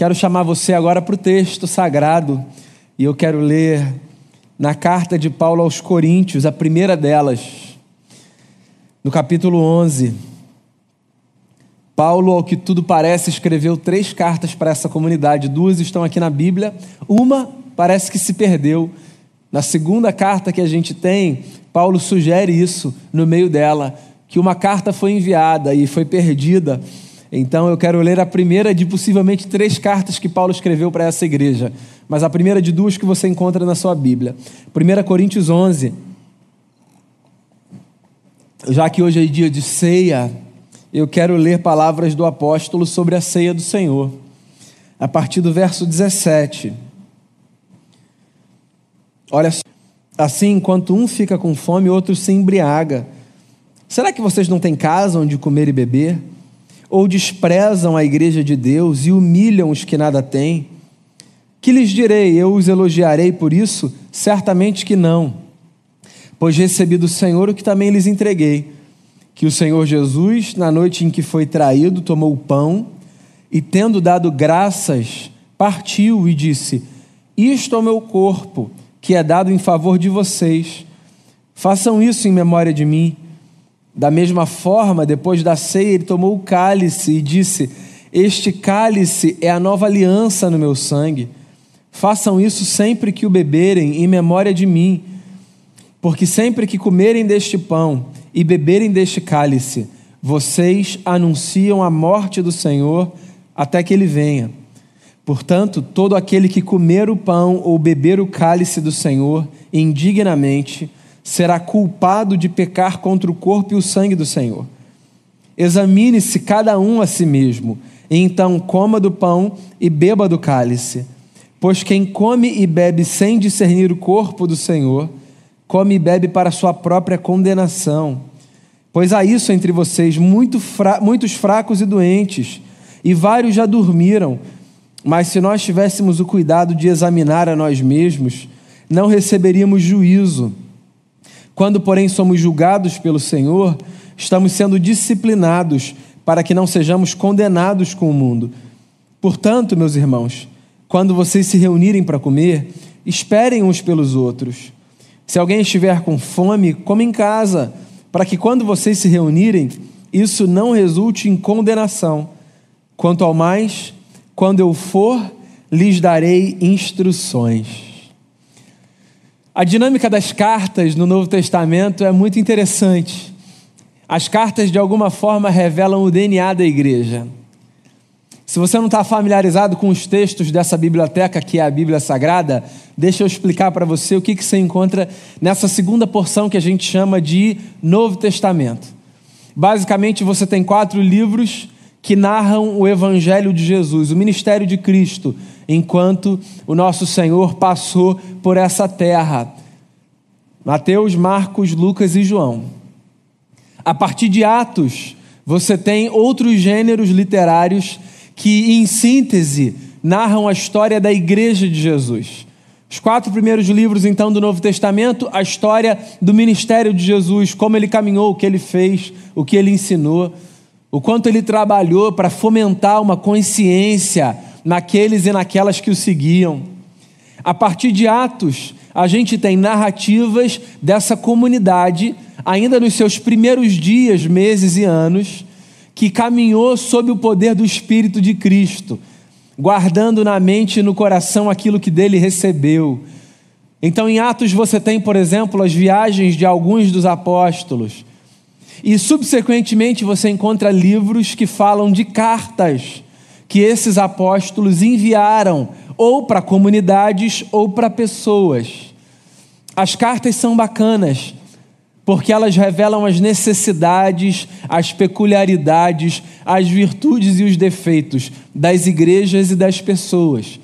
Quero chamar você agora para o texto sagrado e eu quero ler na carta de Paulo aos Coríntios, a primeira delas, no capítulo 11. Paulo, ao que tudo parece, escreveu três cartas para essa comunidade. Duas estão aqui na Bíblia, uma parece que se perdeu. Na segunda carta que a gente tem, Paulo sugere isso no meio dela, que uma carta foi enviada e foi perdida. Então eu quero ler a primeira de possivelmente três cartas que Paulo escreveu para essa igreja, mas a primeira de duas que você encontra na sua Bíblia. 1 Coríntios 11. Já que hoje é dia de ceia, eu quero ler palavras do apóstolo sobre a ceia do Senhor, a partir do verso 17. Olha, assim, enquanto um fica com fome, outro se embriaga. Será que vocês não têm casa onde comer e beber? Ou desprezam a igreja de Deus e humilham os que nada têm? Que lhes direi? Eu os elogiarei por isso? Certamente que não. Pois recebi do Senhor o que também lhes entreguei: que o Senhor Jesus, na noite em que foi traído, tomou o pão e, tendo dado graças, partiu e disse: Isto é o meu corpo, que é dado em favor de vocês. Façam isso em memória de mim. Da mesma forma, depois da ceia, ele tomou o cálice e disse: Este cálice é a nova aliança no meu sangue. Façam isso sempre que o beberem, em memória de mim. Porque sempre que comerem deste pão e beberem deste cálice, vocês anunciam a morte do Senhor até que ele venha. Portanto, todo aquele que comer o pão ou beber o cálice do Senhor indignamente, será culpado de pecar contra o corpo e o sangue do Senhor. Examine-se cada um a si mesmo, e então coma do pão e beba do cálice. Pois quem come e bebe sem discernir o corpo do Senhor, come e bebe para sua própria condenação. Pois há isso entre vocês, muito fra muitos fracos e doentes, e vários já dormiram. Mas se nós tivéssemos o cuidado de examinar a nós mesmos, não receberíamos juízo. Quando, porém, somos julgados pelo Senhor, estamos sendo disciplinados para que não sejamos condenados com o mundo. Portanto, meus irmãos, quando vocês se reunirem para comer, esperem uns pelos outros. Se alguém estiver com fome, come em casa, para que quando vocês se reunirem, isso não resulte em condenação. Quanto ao mais, quando eu for, lhes darei instruções. A dinâmica das cartas no Novo Testamento é muito interessante. As cartas, de alguma forma, revelam o DNA da igreja. Se você não está familiarizado com os textos dessa biblioteca, que é a Bíblia Sagrada, deixa eu explicar para você o que, que você encontra nessa segunda porção que a gente chama de Novo Testamento. Basicamente, você tem quatro livros que narram o Evangelho de Jesus, o ministério de Cristo, enquanto o nosso Senhor passou por essa terra. Mateus, Marcos, Lucas e João. A partir de Atos, você tem outros gêneros literários que, em síntese, narram a história da igreja de Jesus. Os quatro primeiros livros, então, do Novo Testamento, a história do ministério de Jesus, como ele caminhou, o que ele fez, o que ele ensinou o quanto ele trabalhou para fomentar uma consciência naqueles e naquelas que o seguiam. A partir de Atos, a gente tem narrativas dessa comunidade, ainda nos seus primeiros dias, meses e anos, que caminhou sob o poder do Espírito de Cristo, guardando na mente e no coração aquilo que dele recebeu. Então, em Atos, você tem, por exemplo, as viagens de alguns dos apóstolos e subsequentemente você encontra livros que falam de cartas que esses apóstolos enviaram ou para comunidades ou para pessoas. As cartas são bacanas porque elas revelam as necessidades, as peculiaridades, as virtudes e os defeitos das igrejas e das pessoas.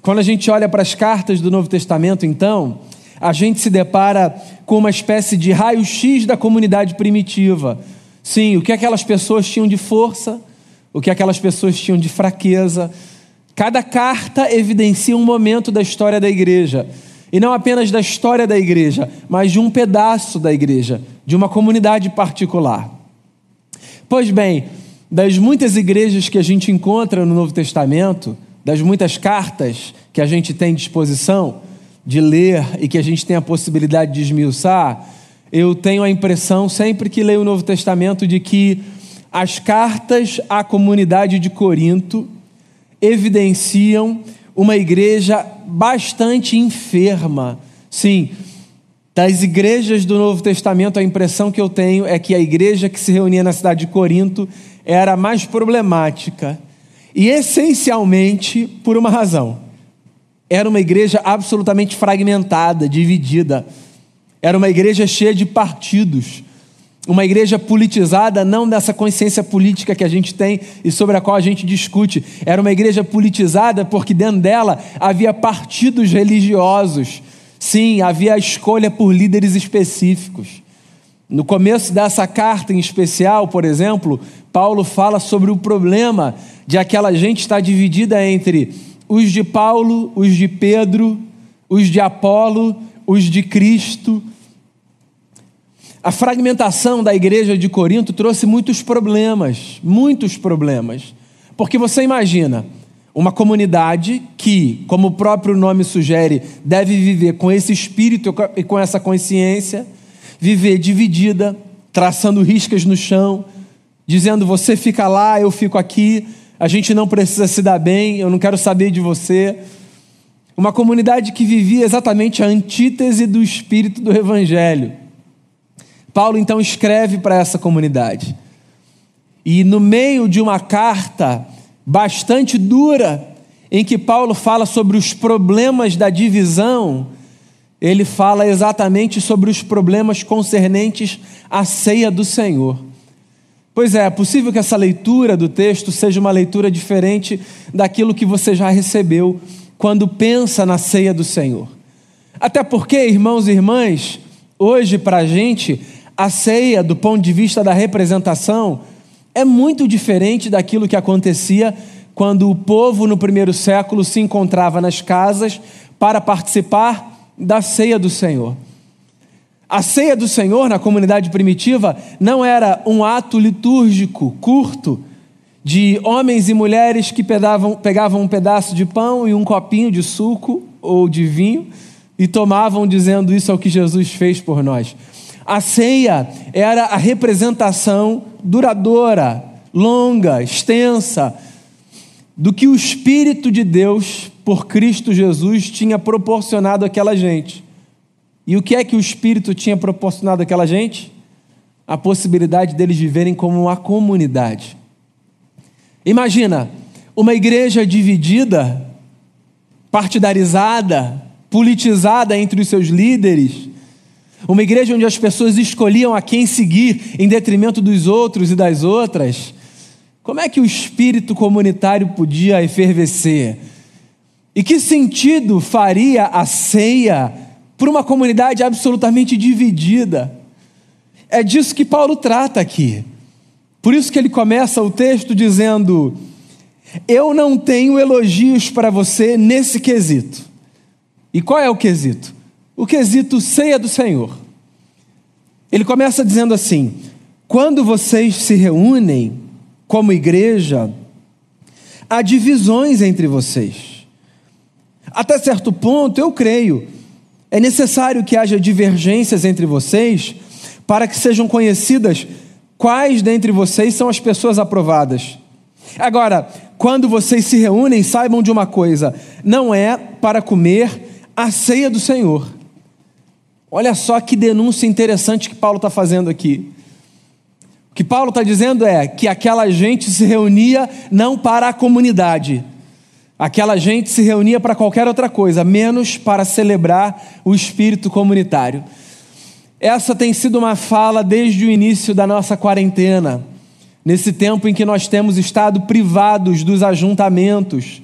Quando a gente olha para as cartas do Novo Testamento, então, a gente se depara com uma espécie de raio-x da comunidade primitiva. Sim, o que aquelas pessoas tinham de força, o que aquelas pessoas tinham de fraqueza. Cada carta evidencia um momento da história da igreja. E não apenas da história da igreja, mas de um pedaço da igreja, de uma comunidade particular. Pois bem, das muitas igrejas que a gente encontra no Novo Testamento, das muitas cartas que a gente tem disposição de ler e que a gente tem a possibilidade de esmiuçar, eu tenho a impressão, sempre que leio o Novo Testamento, de que as cartas à comunidade de Corinto evidenciam uma igreja bastante enferma. Sim, das igrejas do Novo Testamento, a impressão que eu tenho é que a igreja que se reunia na cidade de Corinto era mais problemática. E essencialmente por uma razão. Era uma igreja absolutamente fragmentada, dividida. Era uma igreja cheia de partidos. Uma igreja politizada, não dessa consciência política que a gente tem e sobre a qual a gente discute. Era uma igreja politizada porque dentro dela havia partidos religiosos. Sim, havia a escolha por líderes específicos. No começo dessa carta em especial, por exemplo, Paulo fala sobre o problema de aquela gente estar dividida entre os de Paulo, os de Pedro, os de Apolo, os de Cristo. A fragmentação da igreja de Corinto trouxe muitos problemas, muitos problemas. Porque você imagina, uma comunidade que, como o próprio nome sugere, deve viver com esse espírito e com essa consciência, viver dividida, traçando riscas no chão, dizendo você fica lá, eu fico aqui, a gente não precisa se dar bem, eu não quero saber de você. Uma comunidade que vivia exatamente a antítese do espírito do Evangelho. Paulo então escreve para essa comunidade. E no meio de uma carta bastante dura, em que Paulo fala sobre os problemas da divisão, ele fala exatamente sobre os problemas concernentes à ceia do Senhor. Pois é, é possível que essa leitura do texto seja uma leitura diferente daquilo que você já recebeu quando pensa na ceia do Senhor. Até porque, irmãos e irmãs, hoje para a gente, a ceia, do ponto de vista da representação, é muito diferente daquilo que acontecia quando o povo no primeiro século se encontrava nas casas para participar da ceia do Senhor. A ceia do Senhor na comunidade primitiva não era um ato litúrgico curto de homens e mulheres que pegavam, pegavam um pedaço de pão e um copinho de suco ou de vinho e tomavam dizendo isso é o que Jesus fez por nós. A ceia era a representação duradoura, longa, extensa, do que o Espírito de Deus, por Cristo Jesus, tinha proporcionado àquela gente. E o que é que o Espírito tinha proporcionado àquela gente? A possibilidade deles viverem como uma comunidade. Imagina, uma igreja dividida, partidarizada, politizada entre os seus líderes, uma igreja onde as pessoas escolhiam a quem seguir em detrimento dos outros e das outras. Como é que o espírito comunitário podia efervescer? E que sentido faria a ceia por uma comunidade absolutamente dividida. É disso que Paulo trata aqui. Por isso que ele começa o texto dizendo: Eu não tenho elogios para você nesse quesito. E qual é o quesito? O quesito ceia do Senhor. Ele começa dizendo assim: Quando vocês se reúnem como igreja, há divisões entre vocês. Até certo ponto, eu creio é necessário que haja divergências entre vocês para que sejam conhecidas quais dentre vocês são as pessoas aprovadas. Agora, quando vocês se reúnem, saibam de uma coisa: não é para comer a ceia do Senhor. Olha só que denúncia interessante que Paulo está fazendo aqui. O que Paulo está dizendo é que aquela gente se reunia não para a comunidade, Aquela gente se reunia para qualquer outra coisa, menos para celebrar o espírito comunitário. Essa tem sido uma fala desde o início da nossa quarentena, nesse tempo em que nós temos estado privados dos ajuntamentos.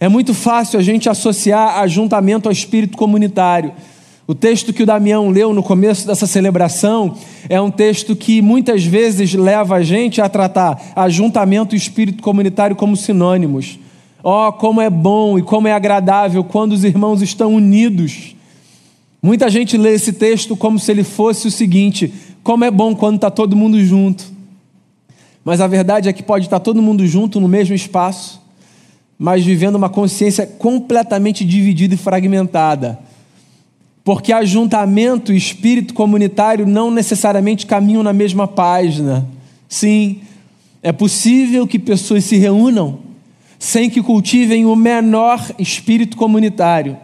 É muito fácil a gente associar ajuntamento ao espírito comunitário. O texto que o Damião leu no começo dessa celebração é um texto que muitas vezes leva a gente a tratar ajuntamento e espírito comunitário como sinônimos. Oh, como é bom e como é agradável quando os irmãos estão unidos. Muita gente lê esse texto como se ele fosse o seguinte: como é bom quando está todo mundo junto. Mas a verdade é que pode estar todo mundo junto no mesmo espaço, mas vivendo uma consciência completamente dividida e fragmentada. Porque ajuntamento e espírito comunitário não necessariamente caminham na mesma página. Sim, é possível que pessoas se reúnam sem que cultivem o menor espírito comunitário.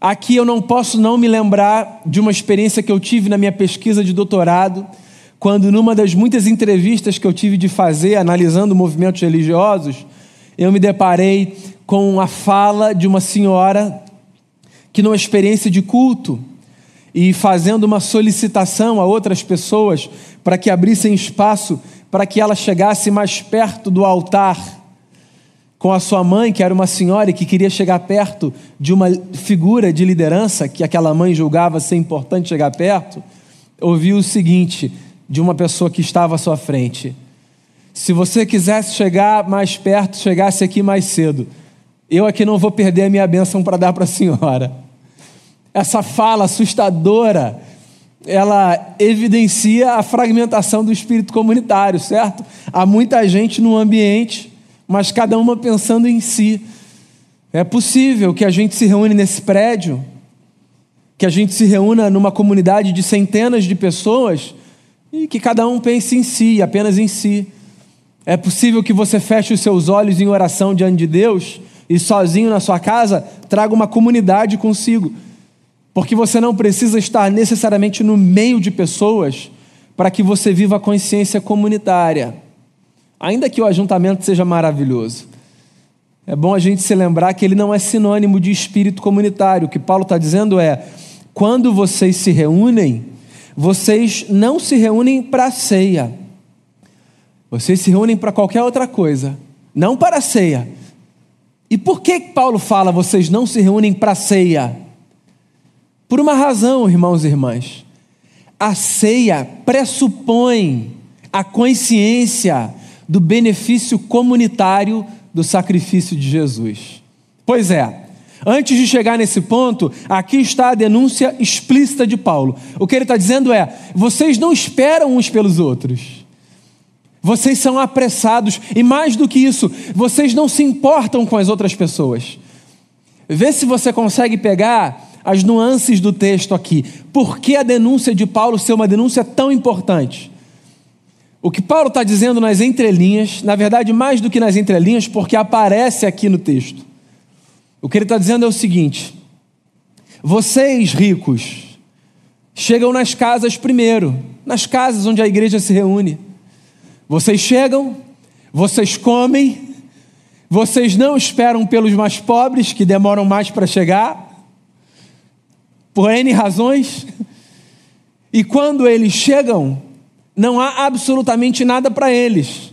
Aqui eu não posso não me lembrar de uma experiência que eu tive na minha pesquisa de doutorado, quando numa das muitas entrevistas que eu tive de fazer analisando movimentos religiosos, eu me deparei com a fala de uma senhora que numa experiência de culto e fazendo uma solicitação a outras pessoas para que abrissem espaço para que ela chegasse mais perto do altar com a sua mãe, que era uma senhora e que queria chegar perto de uma figura de liderança que aquela mãe julgava ser importante chegar perto, ouviu o seguinte de uma pessoa que estava à sua frente: Se você quisesse chegar mais perto, chegasse aqui mais cedo. Eu aqui não vou perder a minha bênção para dar para a senhora. Essa fala assustadora, ela evidencia a fragmentação do espírito comunitário, certo? Há muita gente no ambiente, mas cada uma pensando em si. É possível que a gente se reúne nesse prédio, que a gente se reúna numa comunidade de centenas de pessoas e que cada um pense em si, apenas em si. É possível que você feche os seus olhos em oração diante de Deus e sozinho na sua casa traga uma comunidade consigo. Porque você não precisa estar necessariamente no meio de pessoas para que você viva a consciência comunitária. Ainda que o ajuntamento seja maravilhoso. É bom a gente se lembrar que ele não é sinônimo de espírito comunitário. O que Paulo está dizendo é: quando vocês se reúnem, vocês não se reúnem para ceia. Vocês se reúnem para qualquer outra coisa, não para a ceia. E por que Paulo fala vocês não se reúnem para ceia? Por uma razão, irmãos e irmãs. A ceia pressupõe a consciência do benefício comunitário do sacrifício de Jesus. Pois é, antes de chegar nesse ponto, aqui está a denúncia explícita de Paulo. O que ele está dizendo é: vocês não esperam uns pelos outros. Vocês são apressados, e mais do que isso, vocês não se importam com as outras pessoas. Vê se você consegue pegar as nuances do texto aqui. Por que a denúncia de Paulo ser uma denúncia tão importante? O que Paulo está dizendo nas entrelinhas, na verdade, mais do que nas entrelinhas, porque aparece aqui no texto. O que ele está dizendo é o seguinte: vocês ricos chegam nas casas primeiro, nas casas onde a igreja se reúne. Vocês chegam, vocês comem, vocês não esperam pelos mais pobres que demoram mais para chegar por N razões. E quando eles chegam, não há absolutamente nada para eles.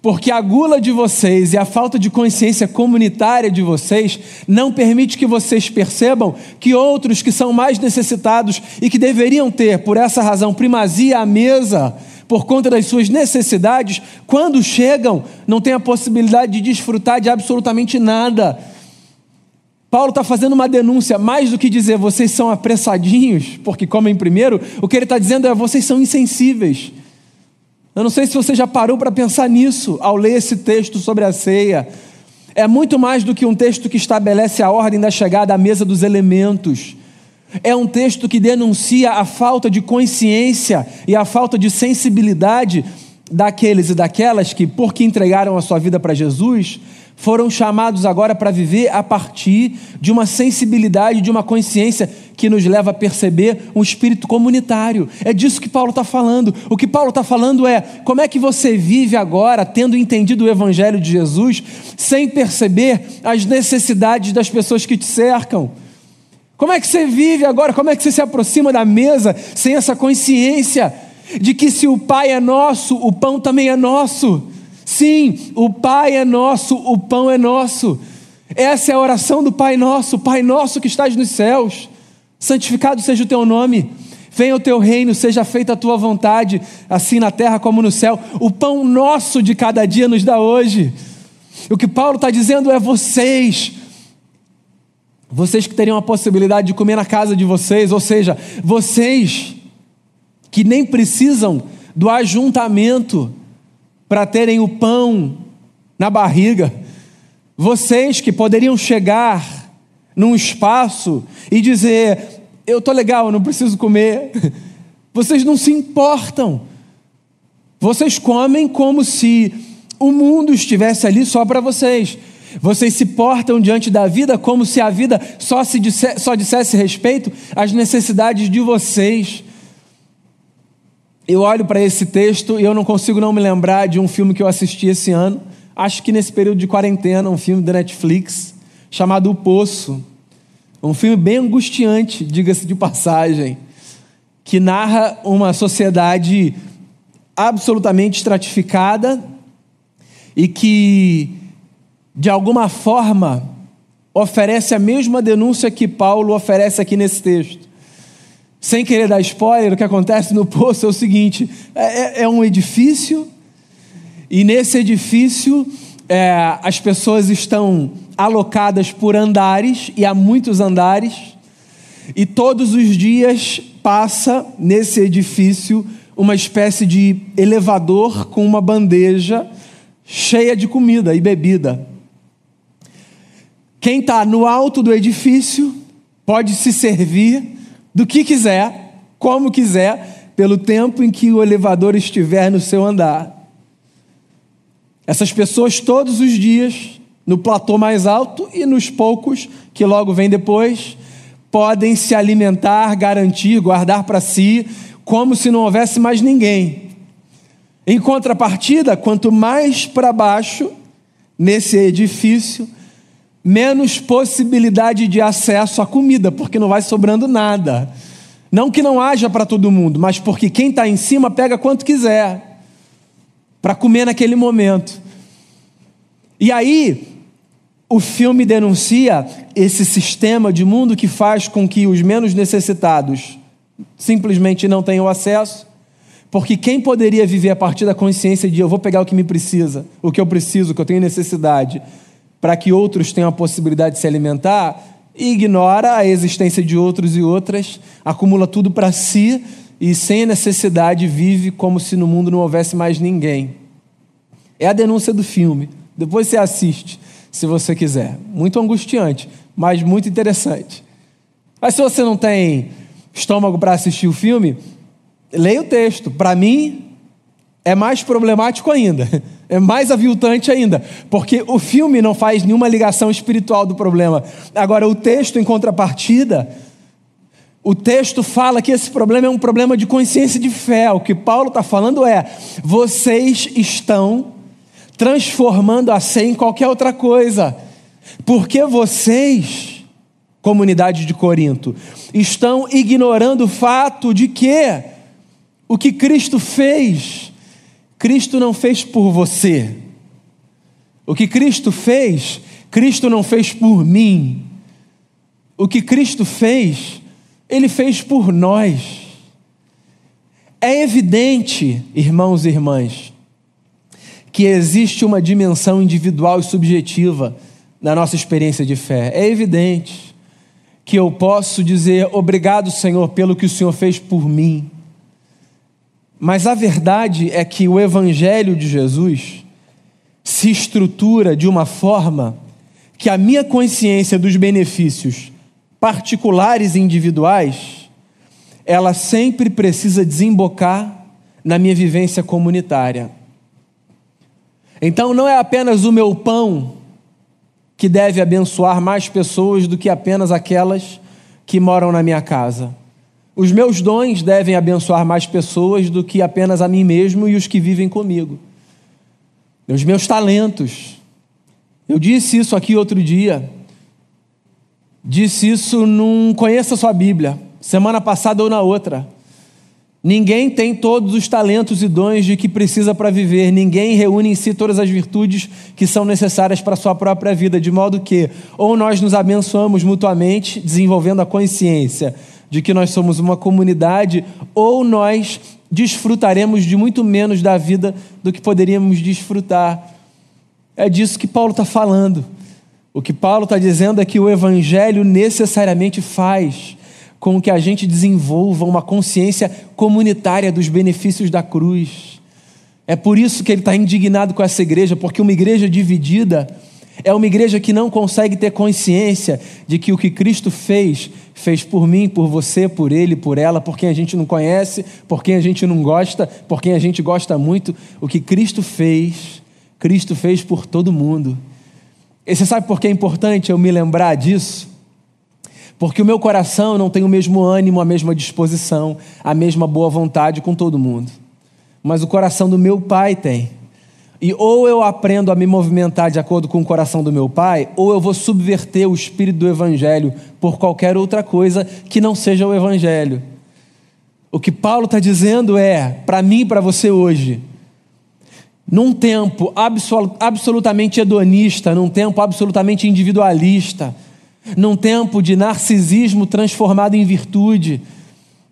Porque a gula de vocês e a falta de consciência comunitária de vocês não permite que vocês percebam que outros que são mais necessitados e que deveriam ter, por essa razão, primazia à mesa, por conta das suas necessidades, quando chegam, não têm a possibilidade de desfrutar de absolutamente nada Paulo está fazendo uma denúncia, mais do que dizer vocês são apressadinhos, porque comem primeiro, o que ele está dizendo é vocês são insensíveis. Eu não sei se você já parou para pensar nisso ao ler esse texto sobre a ceia. É muito mais do que um texto que estabelece a ordem da chegada à mesa dos elementos. É um texto que denuncia a falta de consciência e a falta de sensibilidade daqueles e daquelas que, porque entregaram a sua vida para Jesus, foram chamados agora para viver a partir de uma sensibilidade, de uma consciência que nos leva a perceber um espírito comunitário. É disso que Paulo está falando. O que Paulo está falando é como é que você vive agora, tendo entendido o Evangelho de Jesus, sem perceber as necessidades das pessoas que te cercam. Como é que você vive agora? Como é que você se aproxima da mesa sem essa consciência de que se o Pai é nosso, o pão também é nosso? Sim, o Pai é nosso, o pão é nosso. Essa é a oração do Pai nosso, Pai nosso que estás nos céus. Santificado seja o teu nome. Venha o teu reino, seja feita a tua vontade, assim na terra como no céu. O pão nosso de cada dia nos dá hoje. O que Paulo está dizendo é vocês, vocês que teriam a possibilidade de comer na casa de vocês, ou seja, vocês que nem precisam do ajuntamento para terem o pão na barriga. Vocês que poderiam chegar num espaço e dizer: Eu estou legal, eu não preciso comer. Vocês não se importam. Vocês comem como se o mundo estivesse ali só para vocês. Vocês se portam diante da vida como se a vida só, se disse, só dissesse respeito às necessidades de vocês. Eu olho para esse texto e eu não consigo não me lembrar de um filme que eu assisti esse ano, acho que nesse período de quarentena, um filme da Netflix, chamado O Poço. Um filme bem angustiante, diga-se de passagem, que narra uma sociedade absolutamente estratificada e que de alguma forma, oferece a mesma denúncia que Paulo oferece aqui nesse texto. Sem querer dar spoiler, o que acontece no poço é o seguinte: é, é, é um edifício, e nesse edifício é, as pessoas estão alocadas por andares, e há muitos andares, e todos os dias passa nesse edifício uma espécie de elevador com uma bandeja cheia de comida e bebida. Quem está no alto do edifício pode se servir do que quiser, como quiser, pelo tempo em que o elevador estiver no seu andar. Essas pessoas, todos os dias, no platô mais alto e nos poucos que logo vem depois, podem se alimentar, garantir, guardar para si, como se não houvesse mais ninguém. Em contrapartida, quanto mais para baixo, nesse edifício, menos possibilidade de acesso à comida, porque não vai sobrando nada. Não que não haja para todo mundo, mas porque quem está em cima pega quanto quiser para comer naquele momento. E aí, o filme denuncia esse sistema de mundo que faz com que os menos necessitados simplesmente não tenham acesso, porque quem poderia viver a partir da consciência de eu vou pegar o que me precisa, o que eu preciso, o que eu tenho necessidade, para que outros tenham a possibilidade de se alimentar, ignora a existência de outros e outras, acumula tudo para si e, sem necessidade, vive como se no mundo não houvesse mais ninguém. É a denúncia do filme. Depois você assiste, se você quiser. Muito angustiante, mas muito interessante. Mas se você não tem estômago para assistir o filme, leia o texto. Para mim, é mais problemático ainda. É mais aviltante ainda, porque o filme não faz nenhuma ligação espiritual do problema. Agora, o texto, em contrapartida, o texto fala que esse problema é um problema de consciência de fé. O que Paulo está falando é: vocês estão transformando a ser em qualquer outra coisa, porque vocês, comunidade de Corinto, estão ignorando o fato de que o que Cristo fez Cristo não fez por você. O que Cristo fez, Cristo não fez por mim. O que Cristo fez, Ele fez por nós. É evidente, irmãos e irmãs, que existe uma dimensão individual e subjetiva na nossa experiência de fé. É evidente que eu posso dizer obrigado, Senhor, pelo que o Senhor fez por mim. Mas a verdade é que o Evangelho de Jesus se estrutura de uma forma que a minha consciência dos benefícios particulares e individuais, ela sempre precisa desembocar na minha vivência comunitária. Então não é apenas o meu pão que deve abençoar mais pessoas do que apenas aquelas que moram na minha casa. Os meus dons devem abençoar mais pessoas do que apenas a mim mesmo e os que vivem comigo. Os meus talentos. Eu disse isso aqui outro dia. Disse isso num Conheça Sua Bíblia, semana passada ou na outra. Ninguém tem todos os talentos e dons de que precisa para viver. Ninguém reúne em si todas as virtudes que são necessárias para a sua própria vida, de modo que ou nós nos abençoamos mutuamente, desenvolvendo a consciência de que nós somos uma comunidade, ou nós desfrutaremos de muito menos da vida do que poderíamos desfrutar. É disso que Paulo está falando. O que Paulo está dizendo é que o Evangelho necessariamente faz com que a gente desenvolva uma consciência comunitária dos benefícios da cruz. É por isso que ele está indignado com essa igreja, porque uma igreja dividida, É uma igreja que não consegue ter consciência de que o que Cristo fez, fez por mim, por você, por ele, por ela, por quem a gente não conhece, por quem a gente não gosta, por quem a gente gosta muito. O que Cristo fez, Cristo fez por todo mundo. E você sabe por que é importante eu me lembrar disso? Porque o meu coração não tem o mesmo ânimo, a mesma disposição, a mesma boa vontade com todo mundo. Mas o coração do meu pai tem. E ou eu aprendo a me movimentar de acordo com o coração do meu pai, ou eu vou subverter o espírito do evangelho por qualquer outra coisa que não seja o evangelho. O que Paulo está dizendo é, para mim e para você hoje, num tempo absol absolutamente hedonista, num tempo absolutamente individualista, num tempo de narcisismo transformado em virtude,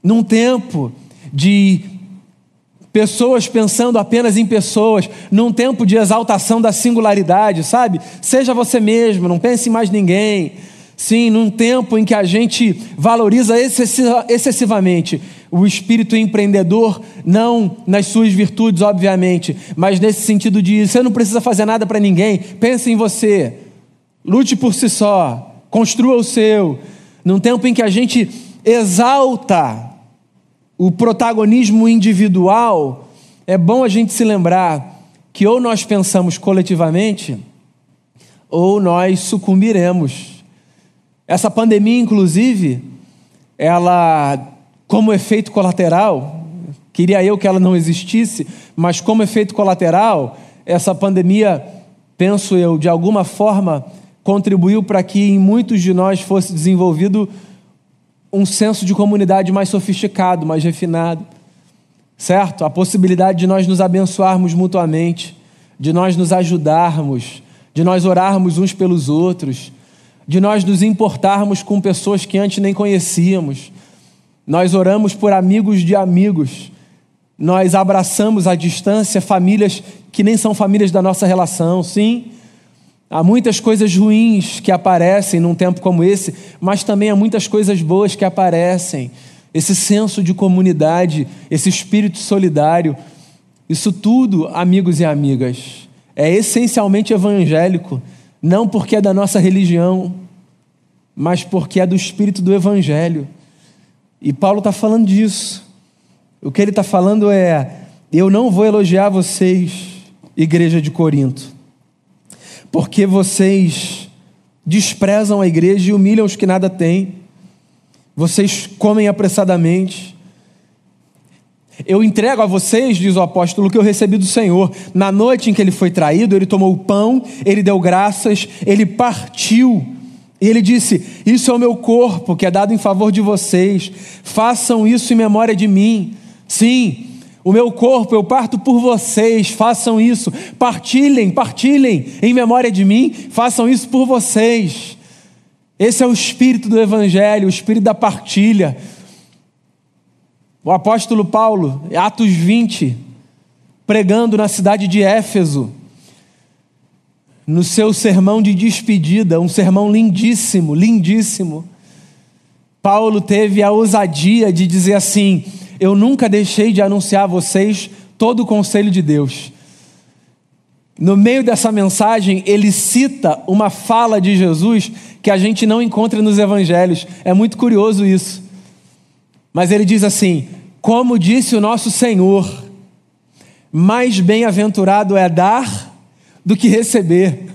num tempo de pessoas pensando apenas em pessoas, num tempo de exaltação da singularidade, sabe? Seja você mesmo, não pense em mais ninguém. Sim, num tempo em que a gente valoriza excessivamente o espírito empreendedor, não nas suas virtudes, obviamente, mas nesse sentido de você não precisa fazer nada para ninguém, pense em você, lute por si só, construa o seu. Num tempo em que a gente exalta o protagonismo individual, é bom a gente se lembrar que ou nós pensamos coletivamente, ou nós sucumbiremos. Essa pandemia, inclusive, ela, como efeito colateral, queria eu que ela não existisse, mas como efeito colateral, essa pandemia, penso eu, de alguma forma contribuiu para que em muitos de nós fosse desenvolvido um senso de comunidade mais sofisticado, mais refinado, certo? A possibilidade de nós nos abençoarmos mutuamente, de nós nos ajudarmos, de nós orarmos uns pelos outros, de nós nos importarmos com pessoas que antes nem conhecíamos. Nós oramos por amigos de amigos. Nós abraçamos à distância famílias que nem são famílias da nossa relação, sim. Há muitas coisas ruins que aparecem num tempo como esse, mas também há muitas coisas boas que aparecem. Esse senso de comunidade, esse espírito solidário, isso tudo, amigos e amigas, é essencialmente evangélico, não porque é da nossa religião, mas porque é do espírito do evangelho. E Paulo está falando disso. O que ele está falando é: eu não vou elogiar vocês, igreja de Corinto porque vocês desprezam a igreja e humilham os que nada têm, vocês comem apressadamente. Eu entrego a vocês, diz o apóstolo, o que eu recebi do Senhor. Na noite em que ele foi traído, ele tomou o pão, ele deu graças, ele partiu. E ele disse: Isso é o meu corpo que é dado em favor de vocês. Façam isso em memória de mim. Sim, o meu corpo eu parto por vocês, façam isso, partilhem, partilhem em memória de mim, façam isso por vocês. Esse é o espírito do Evangelho, o espírito da partilha. O apóstolo Paulo, Atos 20, pregando na cidade de Éfeso, no seu sermão de despedida, um sermão lindíssimo, lindíssimo. Paulo teve a ousadia de dizer assim: eu nunca deixei de anunciar a vocês todo o conselho de Deus. No meio dessa mensagem, ele cita uma fala de Jesus que a gente não encontra nos evangelhos. É muito curioso isso. Mas ele diz assim: Como disse o nosso Senhor, mais bem-aventurado é dar do que receber.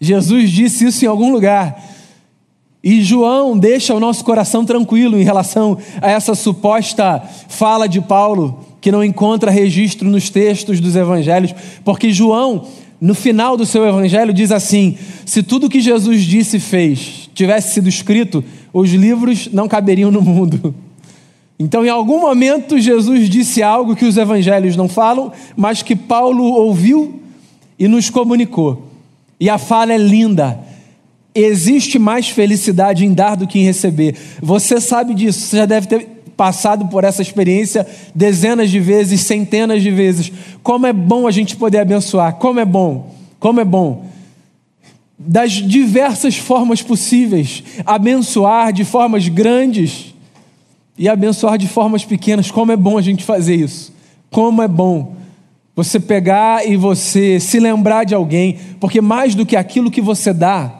Jesus disse isso em algum lugar. E João deixa o nosso coração tranquilo em relação a essa suposta fala de Paulo, que não encontra registro nos textos dos evangelhos, porque João, no final do seu evangelho, diz assim: se tudo que Jesus disse e fez tivesse sido escrito, os livros não caberiam no mundo. Então, em algum momento, Jesus disse algo que os evangelhos não falam, mas que Paulo ouviu e nos comunicou. E a fala é linda Existe mais felicidade em dar do que em receber. Você sabe disso, você já deve ter passado por essa experiência dezenas de vezes, centenas de vezes. Como é bom a gente poder abençoar, como é bom, como é bom. Das diversas formas possíveis, abençoar de formas grandes e abençoar de formas pequenas. Como é bom a gente fazer isso. Como é bom. Você pegar e você se lembrar de alguém, porque mais do que aquilo que você dá,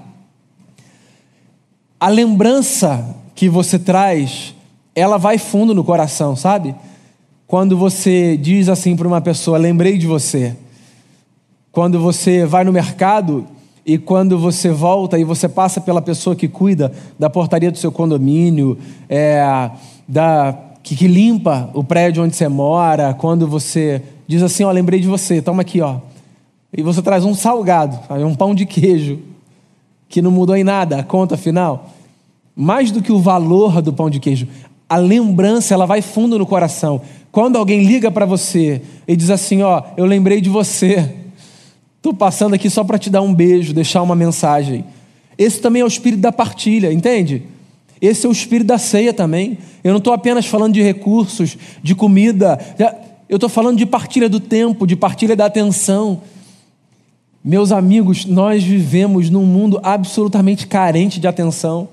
a lembrança que você traz, ela vai fundo no coração, sabe? Quando você diz assim para uma pessoa, lembrei de você. Quando você vai no mercado e quando você volta e você passa pela pessoa que cuida da portaria do seu condomínio, é, da, que, que, limpa o prédio onde você mora, quando você diz assim, ó, lembrei de você, toma aqui, ó. E você traz um salgado, um pão de queijo, que não mudou em nada, a conta final. Mais do que o valor do pão de queijo, a lembrança, ela vai fundo no coração. Quando alguém liga para você e diz assim, ó, eu lembrei de você, Estou passando aqui só para te dar um beijo, deixar uma mensagem. Esse também é o espírito da partilha, entende? Esse é o espírito da ceia também. Eu não estou apenas falando de recursos, de comida. Eu estou falando de partilha do tempo, de partilha da atenção. Meus amigos, nós vivemos num mundo absolutamente carente de atenção.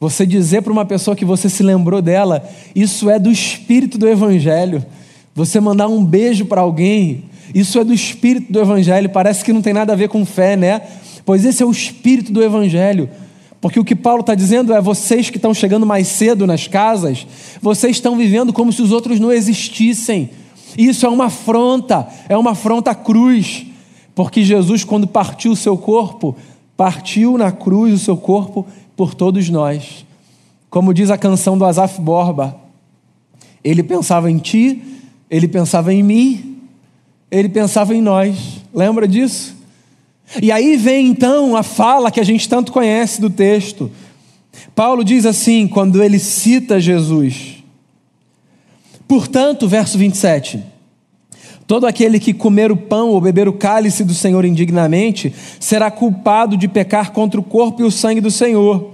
Você dizer para uma pessoa que você se lembrou dela, isso é do espírito do Evangelho. Você mandar um beijo para alguém, isso é do espírito do Evangelho, parece que não tem nada a ver com fé, né? Pois esse é o espírito do Evangelho. Porque o que Paulo está dizendo é: vocês que estão chegando mais cedo nas casas, vocês estão vivendo como se os outros não existissem. Isso é uma afronta, é uma afronta à cruz. Porque Jesus, quando partiu o seu corpo, partiu na cruz o seu corpo por todos nós. Como diz a canção do Asaf Borba, ele pensava em ti, ele pensava em mim, ele pensava em nós. Lembra disso? E aí vem então a fala que a gente tanto conhece do texto. Paulo diz assim, quando ele cita Jesus. Portanto, verso 27. Todo aquele que comer o pão ou beber o cálice do Senhor indignamente será culpado de pecar contra o corpo e o sangue do Senhor.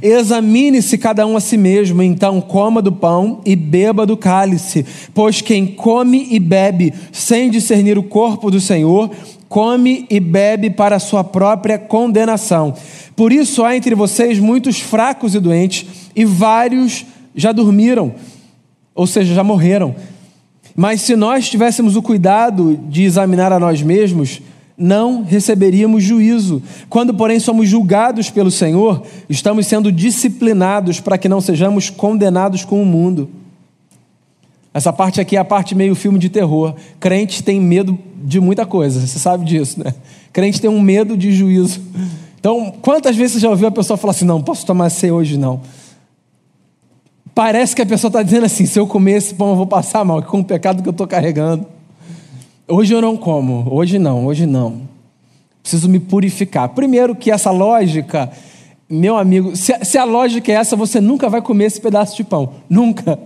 Examine-se cada um a si mesmo, então coma do pão e beba do cálice, pois quem come e bebe sem discernir o corpo do Senhor, come e bebe para a sua própria condenação. Por isso há entre vocês muitos fracos e doentes, e vários já dormiram, ou seja, já morreram. Mas se nós tivéssemos o cuidado de examinar a nós mesmos, não receberíamos juízo. Quando, porém, somos julgados pelo Senhor, estamos sendo disciplinados para que não sejamos condenados com o mundo. Essa parte aqui é a parte meio filme de terror. Crente tem medo de muita coisa, você sabe disso, né? Crente tem um medo de juízo. Então, quantas vezes você já ouviu a pessoa falar assim: não, posso tomar ceia hoje não? Parece que a pessoa está dizendo assim: se eu comer esse pão, eu vou passar mal, com o pecado que eu estou carregando. Hoje eu não como, hoje não, hoje não. Preciso me purificar. Primeiro, que essa lógica, meu amigo, se, se a lógica é essa, você nunca vai comer esse pedaço de pão. Nunca,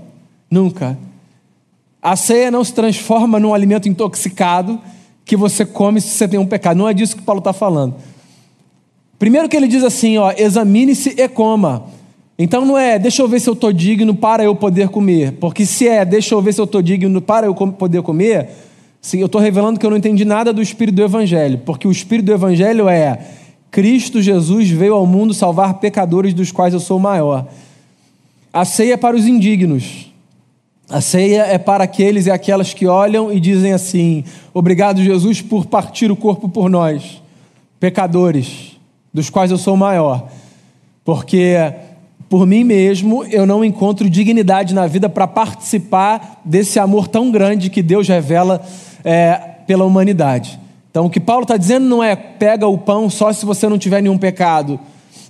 nunca. A ceia não se transforma num alimento intoxicado que você come se você tem um pecado. Não é disso que Paulo está falando. Primeiro que ele diz assim, ó, examine-se e coma. Então não é, deixa eu ver se eu estou digno para eu poder comer. Porque se é, deixa eu ver se eu estou digno para eu poder comer, Sim, eu estou revelando que eu não entendi nada do espírito do Evangelho, porque o espírito do Evangelho é Cristo Jesus veio ao mundo salvar pecadores dos quais eu sou maior. A ceia é para os indignos. A ceia é para aqueles e aquelas que olham e dizem assim: Obrigado, Jesus, por partir o corpo por nós, pecadores, dos quais eu sou maior. Porque por mim mesmo eu não encontro dignidade na vida para participar desse amor tão grande que Deus revela é, pela humanidade. Então, o que Paulo está dizendo não é pega o pão só se você não tiver nenhum pecado.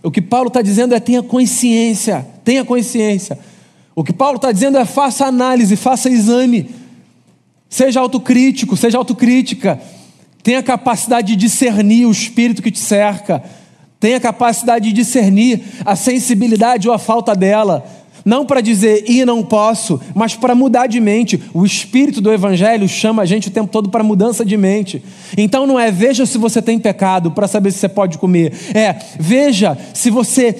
O que Paulo está dizendo é tenha consciência, tenha consciência. O que Paulo está dizendo é faça análise, faça exame, seja autocrítico, seja autocrítica, tenha capacidade de discernir o espírito que te cerca, tenha capacidade de discernir a sensibilidade ou a falta dela não para dizer e não posso, mas para mudar de mente. O espírito do evangelho chama a gente o tempo todo para mudança de mente. Então não é veja se você tem pecado para saber se você pode comer. É veja se você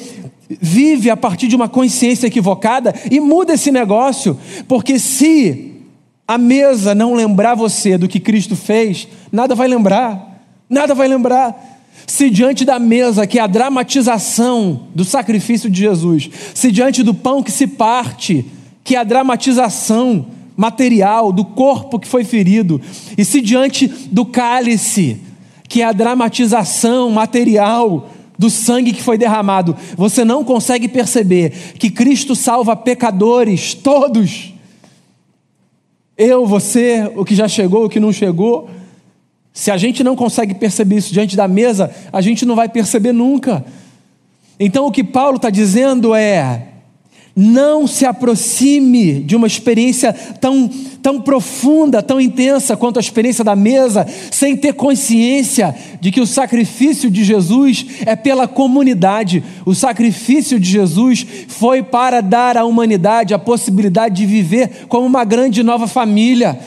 vive a partir de uma consciência equivocada e muda esse negócio, porque se a mesa não lembrar você do que Cristo fez, nada vai lembrar. Nada vai lembrar. Se diante da mesa, que é a dramatização do sacrifício de Jesus, se diante do pão que se parte, que é a dramatização material do corpo que foi ferido, e se diante do cálice, que é a dramatização material do sangue que foi derramado, você não consegue perceber que Cristo salva pecadores, todos. Eu, você, o que já chegou, o que não chegou. Se a gente não consegue perceber isso diante da mesa, a gente não vai perceber nunca. Então o que Paulo está dizendo é: não se aproxime de uma experiência tão, tão profunda, tão intensa quanto a experiência da mesa, sem ter consciência de que o sacrifício de Jesus é pela comunidade. O sacrifício de Jesus foi para dar à humanidade a possibilidade de viver como uma grande nova família.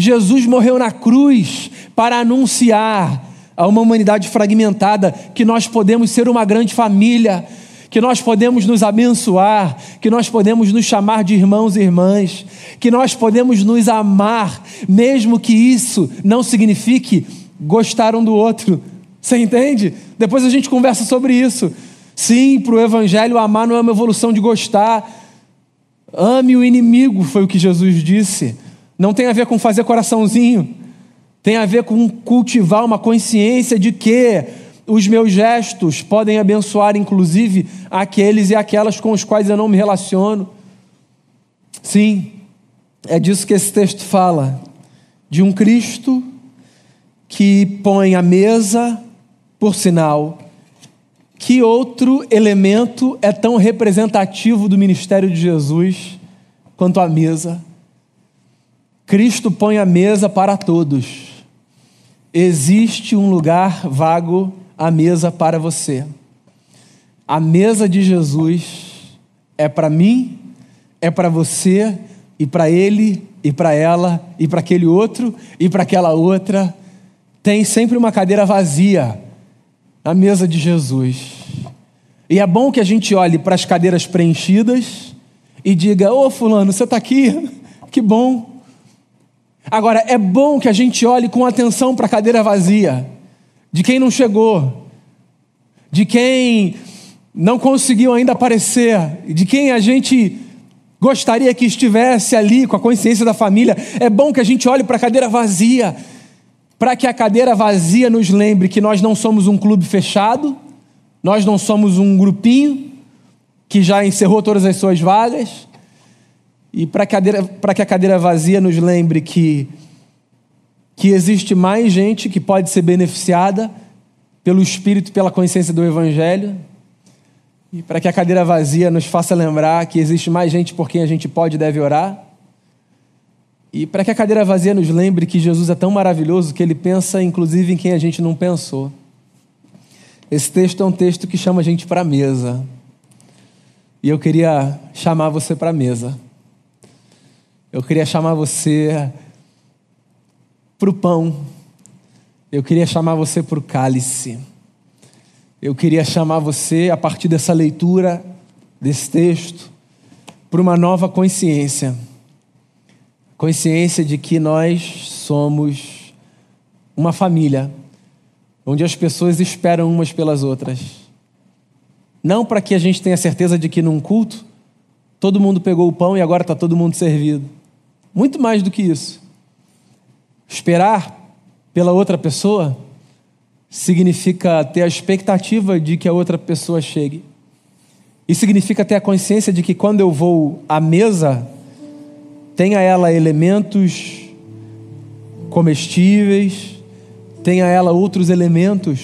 Jesus morreu na cruz para anunciar a uma humanidade fragmentada que nós podemos ser uma grande família que nós podemos nos abençoar, que nós podemos nos chamar de irmãos e irmãs, que nós podemos nos amar, mesmo que isso não signifique gostar um do outro. Você entende? Depois a gente conversa sobre isso. Sim, para o Evangelho, amar não é uma evolução de gostar. Ame o inimigo, foi o que Jesus disse. Não tem a ver com fazer coraçãozinho, tem a ver com cultivar uma consciência de que os meus gestos podem abençoar, inclusive, aqueles e aquelas com os quais eu não me relaciono. Sim, é disso que esse texto fala, de um Cristo que põe a mesa, por sinal, que outro elemento é tão representativo do ministério de Jesus quanto a mesa? Cristo põe a mesa para todos. Existe um lugar vago a mesa para você. A mesa de Jesus é para mim, é para você e para ele e para ela e para aquele outro e para aquela outra. Tem sempre uma cadeira vazia na mesa de Jesus. E é bom que a gente olhe para as cadeiras preenchidas e diga: Ô Fulano, você está aqui? Que bom. Agora, é bom que a gente olhe com atenção para a cadeira vazia de quem não chegou, de quem não conseguiu ainda aparecer, de quem a gente gostaria que estivesse ali com a consciência da família. É bom que a gente olhe para a cadeira vazia, para que a cadeira vazia nos lembre que nós não somos um clube fechado, nós não somos um grupinho que já encerrou todas as suas vagas, e para que, a cadeira vazia nos lembre que que existe mais gente que pode ser beneficiada pelo Espírito, pela consciência do Evangelho, e para que a cadeira vazia nos faça lembrar que existe mais gente por quem a gente pode e deve orar, e para que a cadeira vazia nos lembre que Jesus é tão maravilhoso que ele pensa inclusive em quem a gente não pensou. Esse texto é um texto que chama a gente para a mesa. E eu queria chamar você para a mesa. Eu queria chamar você para o pão. Eu queria chamar você para o cálice. Eu queria chamar você, a partir dessa leitura, desse texto, para uma nova consciência. Consciência de que nós somos uma família, onde as pessoas esperam umas pelas outras. Não para que a gente tenha certeza de que num culto todo mundo pegou o pão e agora está todo mundo servido. Muito mais do que isso. Esperar pela outra pessoa significa ter a expectativa de que a outra pessoa chegue. E significa ter a consciência de que quando eu vou à mesa, tenha ela elementos comestíveis, tenha ela outros elementos.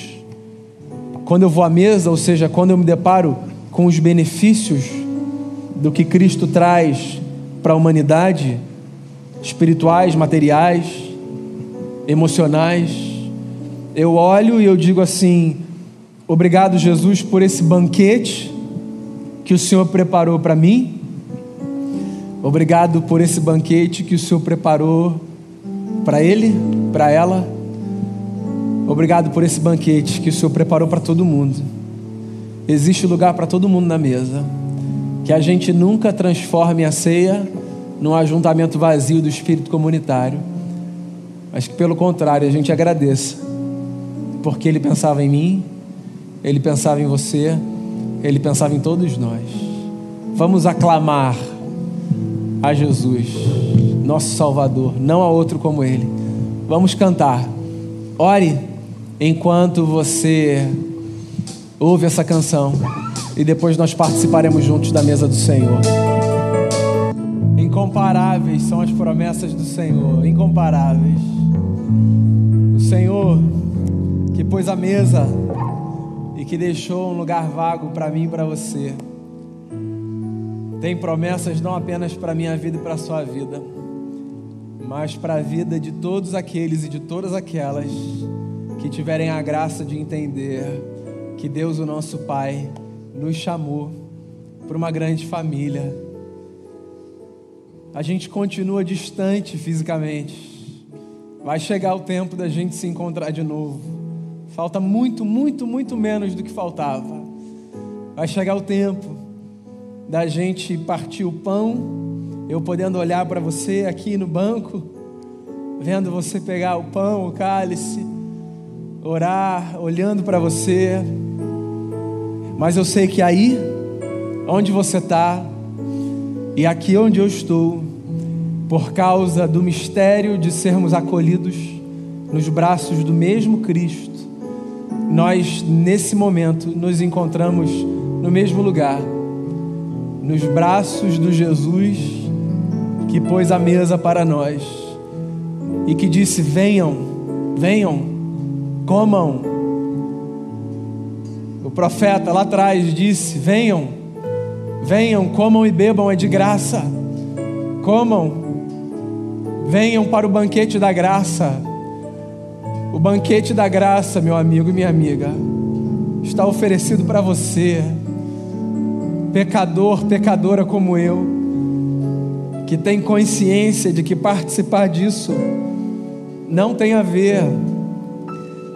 Quando eu vou à mesa, ou seja, quando eu me deparo com os benefícios do que Cristo traz para a humanidade, espirituais, materiais, emocionais. Eu olho e eu digo assim: obrigado, Jesus, por esse banquete que o Senhor preparou para mim. Obrigado por esse banquete que o Senhor preparou para ele, para ela. Obrigado por esse banquete que o Senhor preparou para todo mundo. Existe lugar para todo mundo na mesa. Que a gente nunca transforme a ceia num ajuntamento vazio do espírito comunitário mas que pelo contrário a gente agradeça, porque Ele pensava em mim, Ele pensava em você, Ele pensava em todos nós. Vamos aclamar a Jesus nosso Salvador, não há outro como Ele. Vamos cantar. Ore enquanto você ouve essa canção e depois nós participaremos juntos da mesa do Senhor. Incomparáveis são as promessas do Senhor, incomparáveis. O Senhor que pôs a mesa e que deixou um lugar vago para mim e para você. Tem promessas não apenas para minha vida e para sua vida, mas para a vida de todos aqueles e de todas aquelas que tiverem a graça de entender que Deus, o nosso Pai, nos chamou para uma grande família. A gente continua distante fisicamente, vai chegar o tempo da gente se encontrar de novo. Falta muito, muito, muito menos do que faltava. Vai chegar o tempo da gente partir o pão, eu podendo olhar para você aqui no banco, vendo você pegar o pão, o cálice, orar, olhando para você. Mas eu sei que aí, onde você está, e aqui onde eu estou, por causa do mistério de sermos acolhidos nos braços do mesmo Cristo, nós, nesse momento, nos encontramos no mesmo lugar nos braços do Jesus que pôs a mesa para nós e que disse: Venham, venham, comam. O profeta lá atrás disse: Venham, venham, comam e bebam, é de graça. Comam, venham para o banquete da graça. O banquete da graça, meu amigo e minha amiga, está oferecido para você pecador, pecadora como eu, que tem consciência de que participar disso não tem a ver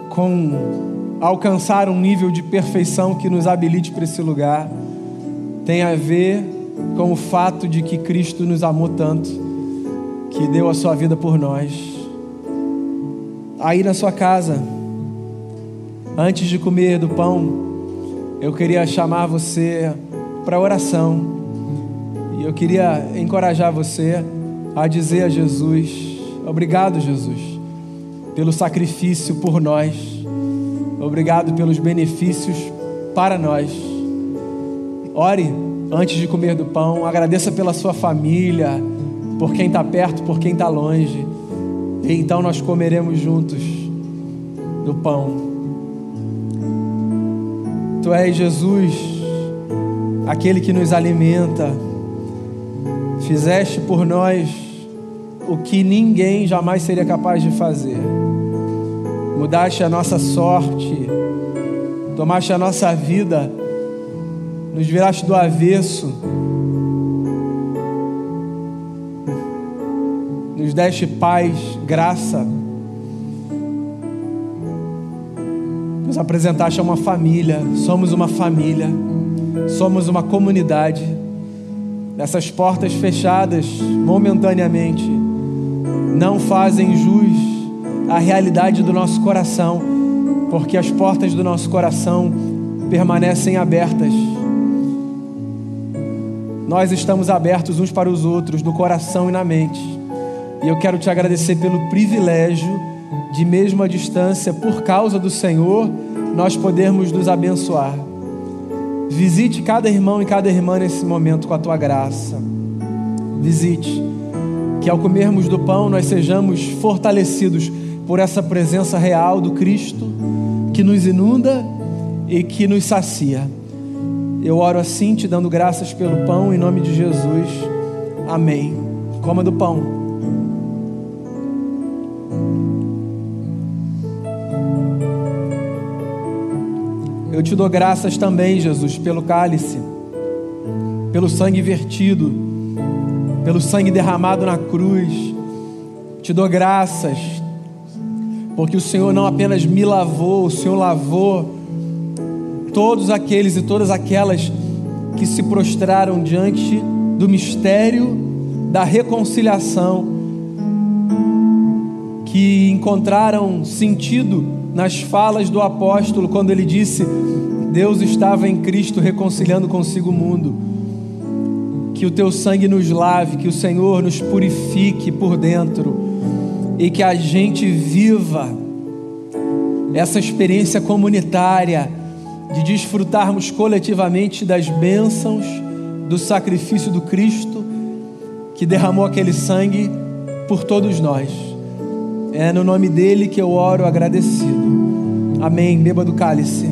com alcançar um nível de perfeição que nos habilite para esse lugar, tem a ver com o fato de que Cristo nos amou tanto, que deu a sua vida por nós. Aí na sua casa, antes de comer do pão, eu queria chamar você para oração. E eu queria encorajar você a dizer a Jesus: Obrigado, Jesus, pelo sacrifício por nós. Obrigado pelos benefícios para nós. Ore antes de comer do pão, agradeça pela sua família, por quem está perto, por quem está longe. E então nós comeremos juntos do pão. Tu és Jesus aquele que nos alimenta. Fizeste por nós o que ninguém jamais seria capaz de fazer. Mudaste a nossa sorte, tomaste a nossa vida, nos viraste do avesso, nos deste paz, graça, nos apresentaste a uma família, somos uma família somos uma comunidade. Essas portas fechadas momentaneamente não fazem jus à realidade do nosso coração, porque as portas do nosso coração permanecem abertas. Nós estamos abertos uns para os outros, no coração e na mente. E eu quero te agradecer pelo privilégio de, mesmo à distância, por causa do Senhor, nós podermos nos abençoar. Visite cada irmão e cada irmã nesse momento com a tua graça. Visite. Que ao comermos do pão nós sejamos fortalecidos por essa presença real do Cristo que nos inunda e que nos sacia. Eu oro assim, te dando graças pelo pão, em nome de Jesus. Amém. Coma do pão. Eu te dou graças também, Jesus, pelo cálice, pelo sangue vertido, pelo sangue derramado na cruz. Te dou graças, porque o Senhor não apenas me lavou, o Senhor lavou todos aqueles e todas aquelas que se prostraram diante do mistério da reconciliação, que encontraram sentido nas falas do apóstolo quando ele disse: Deus estava em Cristo reconciliando consigo o mundo. que o teu sangue nos lave, que o Senhor nos purifique por dentro e que a gente viva essa experiência comunitária de desfrutarmos coletivamente das bênçãos do sacrifício do Cristo que derramou aquele sangue por todos nós. É no nome dele que eu oro agradecido. Amém. Beba do cálice.